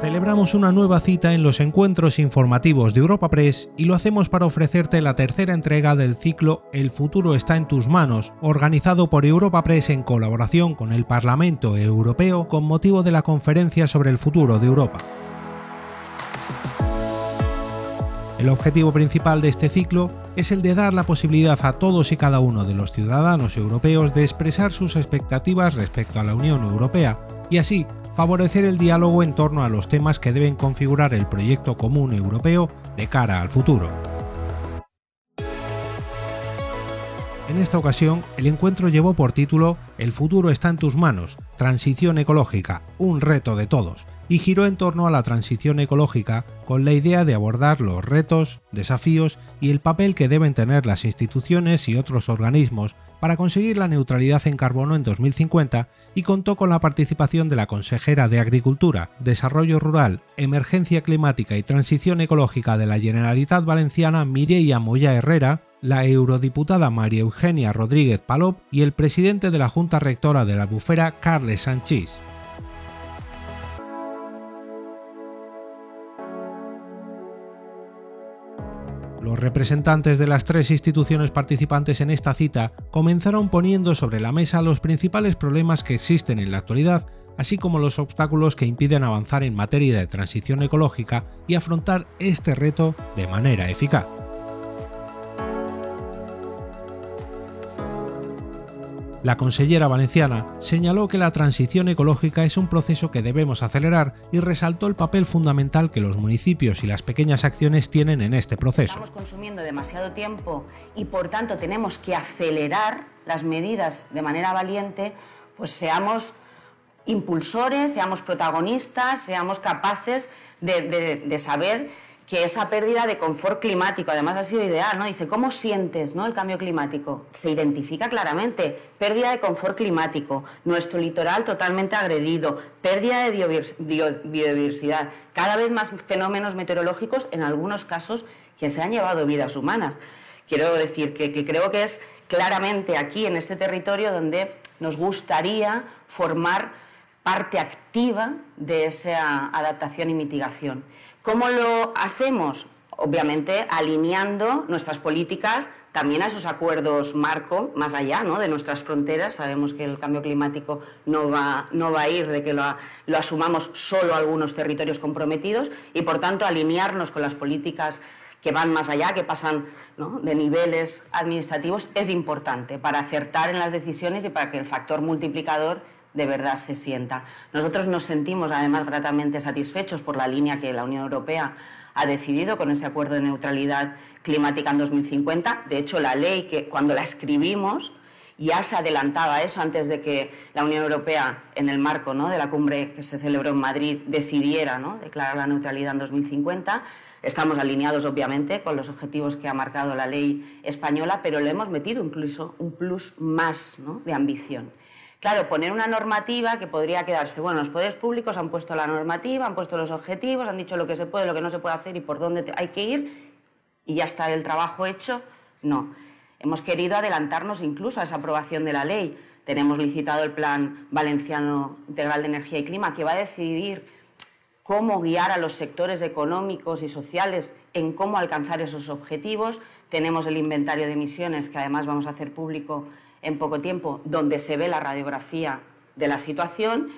Celebramos una nueva cita en los encuentros informativos de Europa Press y lo hacemos para ofrecerte la tercera entrega del ciclo El futuro está en tus manos, organizado por Europa Press en colaboración con el Parlamento Europeo con motivo de la conferencia sobre el futuro de Europa. El objetivo principal de este ciclo es el de dar la posibilidad a todos y cada uno de los ciudadanos europeos de expresar sus expectativas respecto a la Unión Europea y así favorecer el diálogo en torno a los temas que deben configurar el proyecto común europeo de cara al futuro. En esta ocasión, el encuentro llevó por título El futuro está en tus manos, transición ecológica, un reto de todos, y giró en torno a la transición ecológica con la idea de abordar los retos, desafíos y el papel que deben tener las instituciones y otros organismos para conseguir la neutralidad en carbono en 2050 y contó con la participación de la consejera de Agricultura, Desarrollo Rural, Emergencia Climática y Transición Ecológica de la Generalitat Valenciana Mireia Moya Herrera, la eurodiputada María Eugenia Rodríguez Palop y el presidente de la Junta Rectora de la Bufera, Carles Sanchís. Los representantes de las tres instituciones participantes en esta cita comenzaron poniendo sobre la mesa los principales problemas que existen en la actualidad, así como los obstáculos que impiden avanzar en materia de transición ecológica y afrontar este reto de manera eficaz. La consellera valenciana señaló que la transición ecológica es un proceso que debemos acelerar y resaltó el papel fundamental que los municipios y las pequeñas acciones tienen en este proceso. Estamos consumiendo demasiado tiempo y por tanto tenemos que acelerar las medidas de manera valiente, pues seamos impulsores, seamos protagonistas, seamos capaces de, de saber que esa pérdida de confort climático, además ha sido ideal, ¿no? Dice, ¿cómo sientes ¿no? el cambio climático? Se identifica claramente, pérdida de confort climático, nuestro litoral totalmente agredido, pérdida de biodiversidad, cada vez más fenómenos meteorológicos, en algunos casos, que se han llevado vidas humanas. Quiero decir que, que creo que es claramente aquí, en este territorio, donde nos gustaría formar parte activa de esa adaptación y mitigación. ¿Cómo lo hacemos? Obviamente alineando nuestras políticas también a esos acuerdos marco, más allá ¿no? de nuestras fronteras. Sabemos que el cambio climático no va, no va a ir de que lo, asumamos solo algunos territorios comprometidos y, por tanto, alinearnos con las políticas que van más allá, que pasan de niveles administrativos, es importante para acertar en las decisiones y para que el factor multiplicador de verdad se sienta. Nosotros nos sentimos además gratamente satisfechos por la línea que la Unión Europea ha decidido con ese acuerdo de neutralidad climática en 2050. De hecho, la ley que cuando la escribimos ya se adelantaba a eso antes de que la Unión Europea, en el marco ¿no? de la cumbre que se celebró en Madrid, decidiera ¿no? declarar la neutralidad en 2050. Estamos alineados, obviamente, con los objetivos que ha marcado la ley española, pero le hemos metido incluso un plus más de ambición. Claro, poner una normativa que podría quedarse, bueno, los poderes públicos han puesto la normativa, han puesto los objetivos, han dicho lo que se puede, lo que no se puede hacer y por dónde hay que ir y ya está el trabajo hecho. No, hemos querido adelantarnos incluso a esa aprobación de la ley. Tenemos licitado el Plan Valenciano Integral de Energía y Clima que va a decidir cómo guiar a los sectores económicos y sociales en cómo alcanzar esos objetivos. Tenemos el inventario de emisiones que además vamos a hacer público en poco tiempo, donde se ve la radiografía de la situación.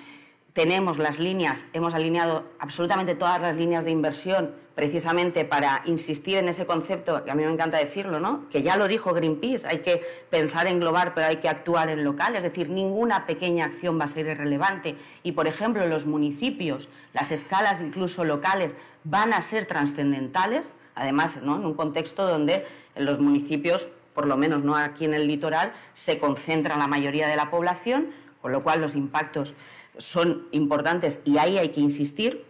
Tenemos las líneas, hemos alineado absolutamente todas las líneas de inversión precisamente para insistir en ese concepto, que a mí me encanta decirlo, ¿no? que ya lo dijo Greenpeace, hay que pensar en global, pero hay que actuar en local, es decir, ninguna pequeña acción va a ser irrelevante. Y, por ejemplo, los municipios, las escalas incluso locales, van a ser trascendentales, además, ¿no? en un contexto donde los municipios por lo menos no aquí en el litoral, se concentra la mayoría de la población, con lo cual los impactos son importantes y ahí hay que insistir.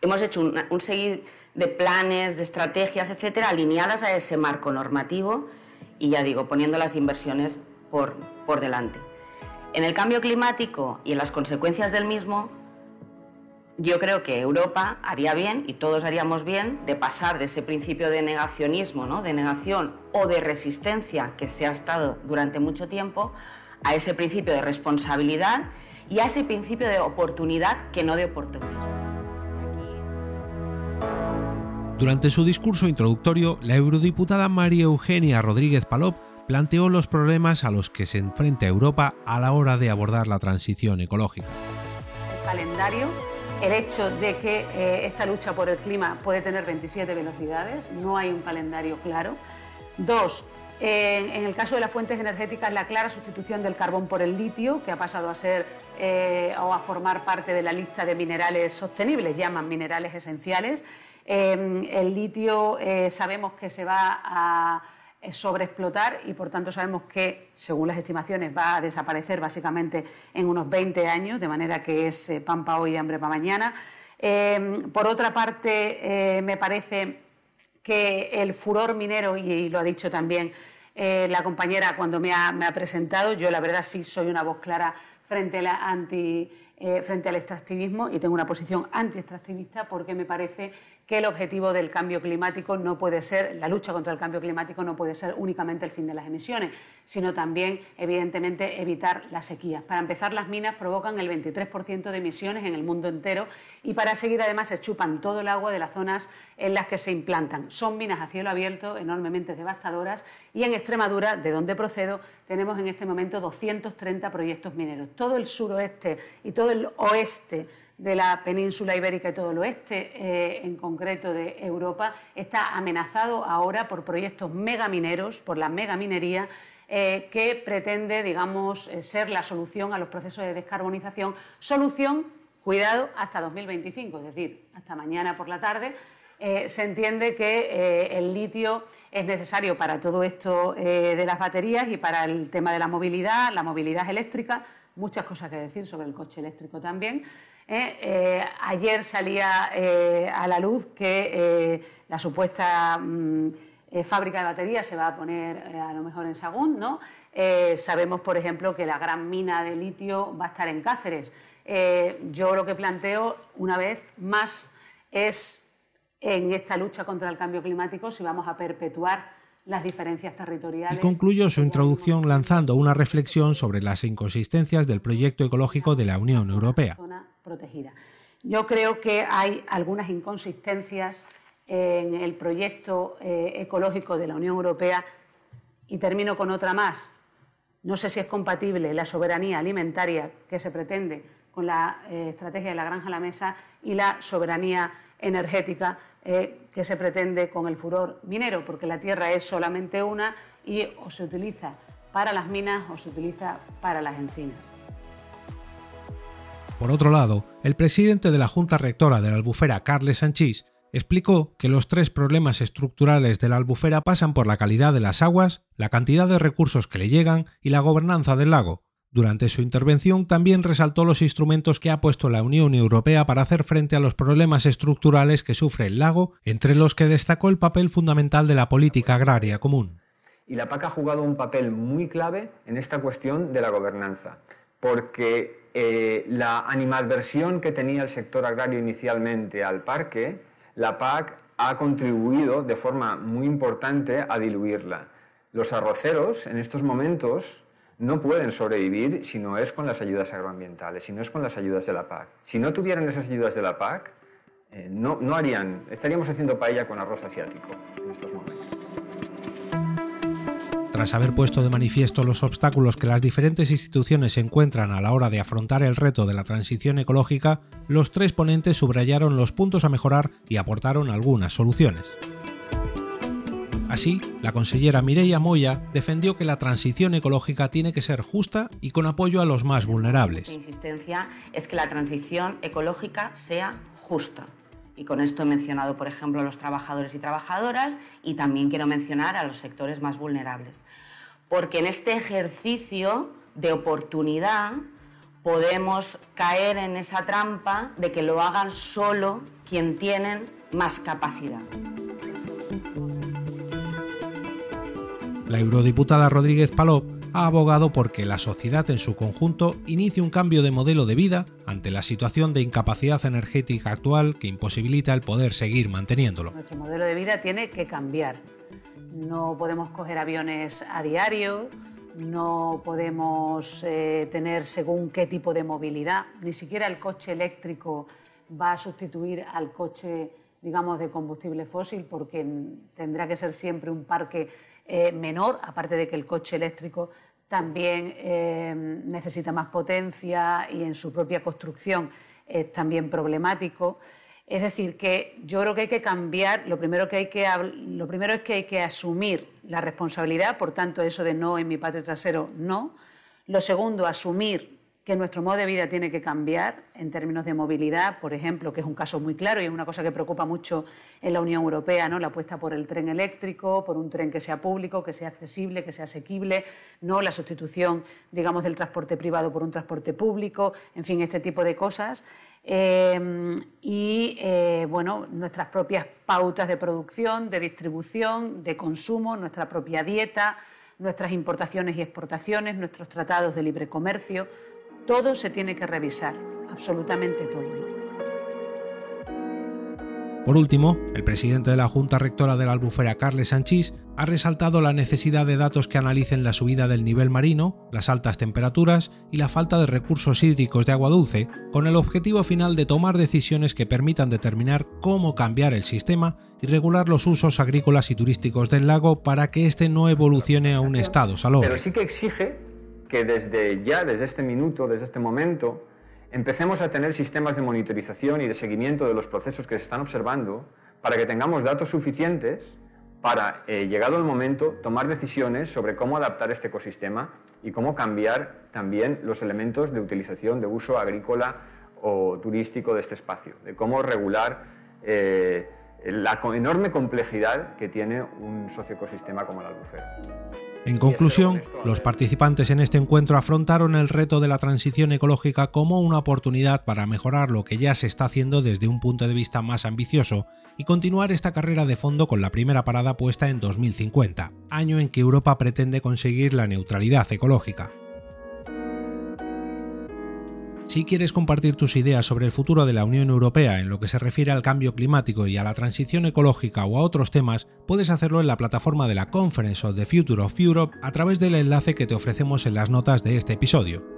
Hemos hecho un, un de planes, de estrategias, etcétera, alineadas a ese marco normativo y ya digo, poniendo las inversiones por, por delante. En el cambio climático y en las consecuencias del mismo, yo creo que Europa haría bien, y todos haríamos bien, de pasar de ese principio de negacionismo, ¿no? de negación o de resistencia que se ha estado durante mucho tiempo, a ese principio de responsabilidad y a ese principio de oportunidad que no de oportunismo. Durante su discurso introductorio, la eurodiputada María Eugenia Rodríguez Palop planteó los problemas a los que se enfrenta Europa a la hora de abordar la transición ecológica. El calendario, el hecho de que eh, esta lucha por el clima puede tener 27 velocidades, no hay un calendario claro. Dos, en el caso de las fuentes energéticas, la clara sustitución del carbón por el litio, que ha pasado a ser eh, o a formar parte de la lista de minerales sostenibles, llaman minerales esenciales. Eh, el litio sabemos que se va a sobreexplotar y por tanto sabemos que, según las estimaciones, va a desaparecer básicamente en unos 20 años, de manera que es eh, pan para hoy y hambre para mañana. Eh, por otra parte, eh, me parece que el furor minero, y, lo ha dicho también la compañera cuando me ha, presentado, yo la verdad sí soy una voz clara frente, frente al extractivismo y tengo una posición anti-extractivista porque me parece que el objetivo del cambio climático no puede ser, la lucha contra el cambio climático no puede ser únicamente el fin de las emisiones, sino también, evidentemente, evitar las sequías. Para empezar, las minas provocan el 23% de emisiones en el mundo entero y para seguir, además, se chupan todo el agua de las zonas en las que se implantan. Son minas a cielo abierto enormemente devastadoras y en Extremadura, de donde procedo, tenemos en este momento 230 proyectos mineros. Todo el suroeste y todo el oeste de la península ibérica y todo el oeste, eh, en concreto de Europa, está amenazado ahora por proyectos megamineros, por la megaminería, eh, que pretende, digamos, eh, ser la solución a los procesos de descarbonización. Solución, cuidado, hasta 2025, es decir, hasta mañana por la tarde. se entiende que el litio es necesario para todo esto de las baterías y para el tema de la movilidad, la movilidad eléctrica, muchas cosas que decir sobre el coche eléctrico también. ¿Eh? Eh, ayer salía eh, a la luz que la supuesta mm, fábrica de baterías se va a poner a lo mejor en Sagún, ¿no? sabemos, por ejemplo, que la gran mina de litio va a estar en Cáceres. yo lo que planteo, una vez más, es en esta lucha contra el cambio climático si vamos a perpetuar las diferencias territoriales. Y concluyó su introducción lanzando una reflexión sobre las inconsistencias del proyecto ecológico de la Unión Europea. Protegida. Yo creo que hay algunas inconsistencias en el proyecto eh, ecológico de la Unión Europea y termino con otra más. No sé si es compatible la soberanía alimentaria que se pretende con la eh, estrategia de la granja a la mesa y la soberanía energética eh, que se pretende con el furor minero, porque la tierra es solamente una y o se utiliza para las minas o se utiliza para las encinas. Por otro lado, el presidente de la Junta Rectora de la Albufera, Carles Sanchís, explicó que los tres problemas estructurales de la albufera pasan por la calidad de las aguas, la cantidad de recursos que le llegan y la gobernanza del lago, durante su intervención también resaltó los instrumentos que ha puesto la Unión Europea para hacer frente a los problemas estructurales que sufre el lago, entre los que destacó el papel fundamental de la política agraria común. Y la PAC ha jugado un papel muy clave en esta cuestión de la gobernanza, porque eh, la animadversión que tenía el sector agrario inicialmente al parque, la PAC ha contribuido de forma muy importante a diluirla. Los arroceros en estos momentos no pueden sobrevivir si no es con las ayudas agroambientales, si no es con las ayudas de la PAC. Si no tuvieran esas ayudas de la PAC, eh, no, no harían, estaríamos haciendo paella con arroz asiático en estos momentos. Tras haber puesto de manifiesto los obstáculos que las diferentes instituciones encuentran a la hora de afrontar el reto de la transición ecológica, los tres ponentes subrayaron los puntos a mejorar y aportaron algunas soluciones. Así, la consellera Mireia Moya defendió que la transición ecológica tiene que ser justa y con apoyo a los más vulnerables. Mi insistencia es que la transición ecológica sea justa. Y con esto he mencionado, por ejemplo, a los trabajadores y trabajadoras y también quiero mencionar a los sectores más vulnerables. Porque en este ejercicio de oportunidad podemos caer en esa trampa de que lo hagan solo quien tienen más capacidad. La eurodiputada Rodríguez Palop ha abogado porque la sociedad en su conjunto inicie un cambio de modelo de vida ante la situación de incapacidad energética actual que imposibilita el poder seguir manteniéndolo. Nuestro modelo de vida tiene que cambiar. No podemos coger aviones a diario, no podemos eh, tener según qué tipo de movilidad, ni siquiera el coche eléctrico va a sustituir al coche digamos, de combustible fósil, porque tendrá que ser siempre un parque eh, menor, aparte de que el coche eléctrico también eh, necesita más potencia y en su propia construcción es también problemático. Es decir, que yo creo que hay que cambiar, lo primero, que hay que, lo primero es que hay que asumir la responsabilidad, por tanto, eso de no en mi patio trasero, no. Lo segundo, asumir que nuestro modo de vida tiene que cambiar en términos de movilidad, por ejemplo, que es un caso muy claro y es una cosa que preocupa mucho en la Unión Europea, ¿no? la apuesta por el tren eléctrico, por un tren que sea público, que sea accesible, que sea asequible, no la sustitución, digamos, del transporte privado por un transporte público, en fin, este tipo de cosas. Eh, y eh, bueno, nuestras propias pautas de producción, de distribución, de consumo, nuestra propia dieta, nuestras importaciones y exportaciones, nuestros tratados de libre comercio todo se tiene que revisar, absolutamente todo. Por último, el presidente de la Junta Rectora de la Albufera, Carles Sanchís, ha resaltado la necesidad de datos que analicen la subida del nivel marino, las altas temperaturas y la falta de recursos hídricos de agua dulce, con el objetivo final de tomar decisiones que permitan determinar cómo cambiar el sistema y regular los usos agrícolas y turísticos del lago para que éste no evolucione a un estado salobre. Pero sí que exige que desde ya, desde este minuto, desde este momento, empecemos a tener sistemas de monitorización y de seguimiento de los procesos que se están observando para que tengamos datos suficientes para, eh, llegado el momento, tomar decisiones sobre cómo adaptar este ecosistema y cómo cambiar también los elementos de utilización, de uso agrícola o turístico de este espacio, de cómo regular eh, la enorme complejidad que tiene un socioecosistema como la albufera. En conclusión, los participantes en este encuentro afrontaron el reto de la transición ecológica como una oportunidad para mejorar lo que ya se está haciendo desde un punto de vista más ambicioso y continuar esta carrera de fondo con la primera parada puesta en 2050, año en que Europa pretende conseguir la neutralidad ecológica. Si quieres compartir tus ideas sobre el futuro de la Unión Europea en lo que se refiere al cambio climático y a la transición ecológica o a otros temas, puedes hacerlo en la plataforma de la Conference of the Future of Europe a través del enlace que te ofrecemos en las notas de este episodio.